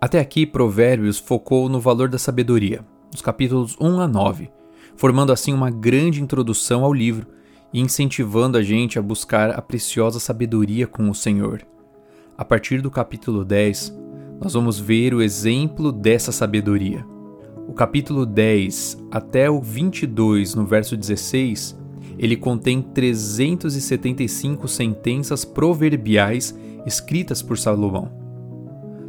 Até aqui, Provérbios focou no valor da sabedoria, nos capítulos 1 a 9, formando assim uma grande introdução ao livro e incentivando a gente a buscar a preciosa sabedoria com o Senhor. A partir do capítulo 10, nós vamos ver o exemplo dessa sabedoria. O capítulo 10 até o 22, no verso 16, ele contém 375 sentenças proverbiais escritas por Salomão.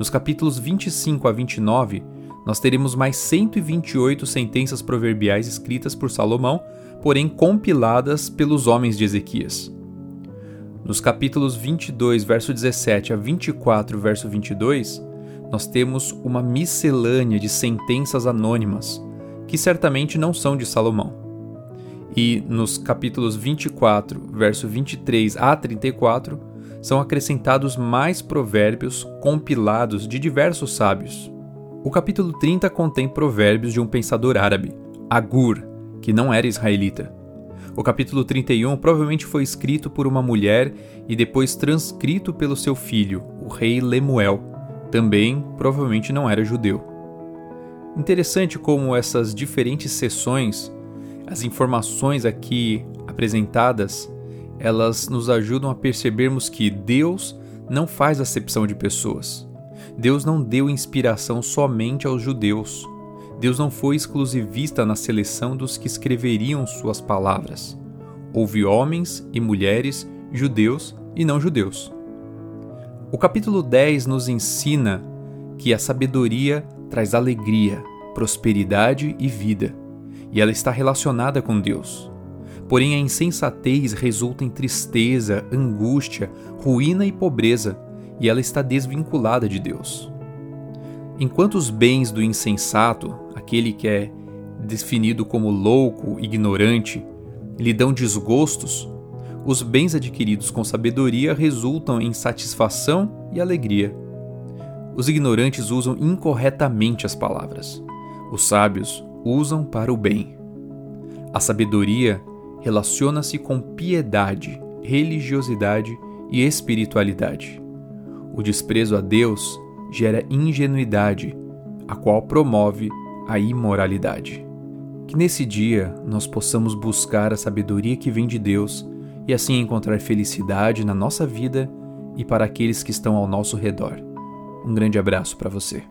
Nos capítulos 25 a 29, nós teremos mais 128 sentenças proverbiais escritas por Salomão, porém compiladas pelos homens de Ezequias. Nos capítulos 22, verso 17 a 24, verso 22, nós temos uma miscelânea de sentenças anônimas, que certamente não são de Salomão. E nos capítulos 24, verso 23 a 34, são acrescentados mais provérbios compilados de diversos sábios. O capítulo 30 contém provérbios de um pensador árabe, Agur, que não era israelita. O capítulo 31 provavelmente foi escrito por uma mulher e depois transcrito pelo seu filho, o rei Lemuel, também provavelmente não era judeu. Interessante como essas diferentes seções, as informações aqui apresentadas, elas nos ajudam a percebermos que Deus não faz acepção de pessoas. Deus não deu inspiração somente aos judeus. Deus não foi exclusivista na seleção dos que escreveriam suas palavras. Houve homens e mulheres, judeus e não judeus. O capítulo 10 nos ensina que a sabedoria traz alegria, prosperidade e vida, e ela está relacionada com Deus. Porém, a insensatez resulta em tristeza, angústia, ruína e pobreza, e ela está desvinculada de Deus. Enquanto os bens do insensato, aquele que é definido como louco, ignorante, lhe dão desgostos, os bens adquiridos com sabedoria resultam em satisfação e alegria. Os ignorantes usam incorretamente as palavras. Os sábios usam para o bem. A sabedoria relaciona-se com piedade, religiosidade e espiritualidade. O desprezo a Deus gera ingenuidade, a qual promove a imoralidade. Que nesse dia nós possamos buscar a sabedoria que vem de Deus e assim encontrar felicidade na nossa vida e para aqueles que estão ao nosso redor. Um grande abraço para você.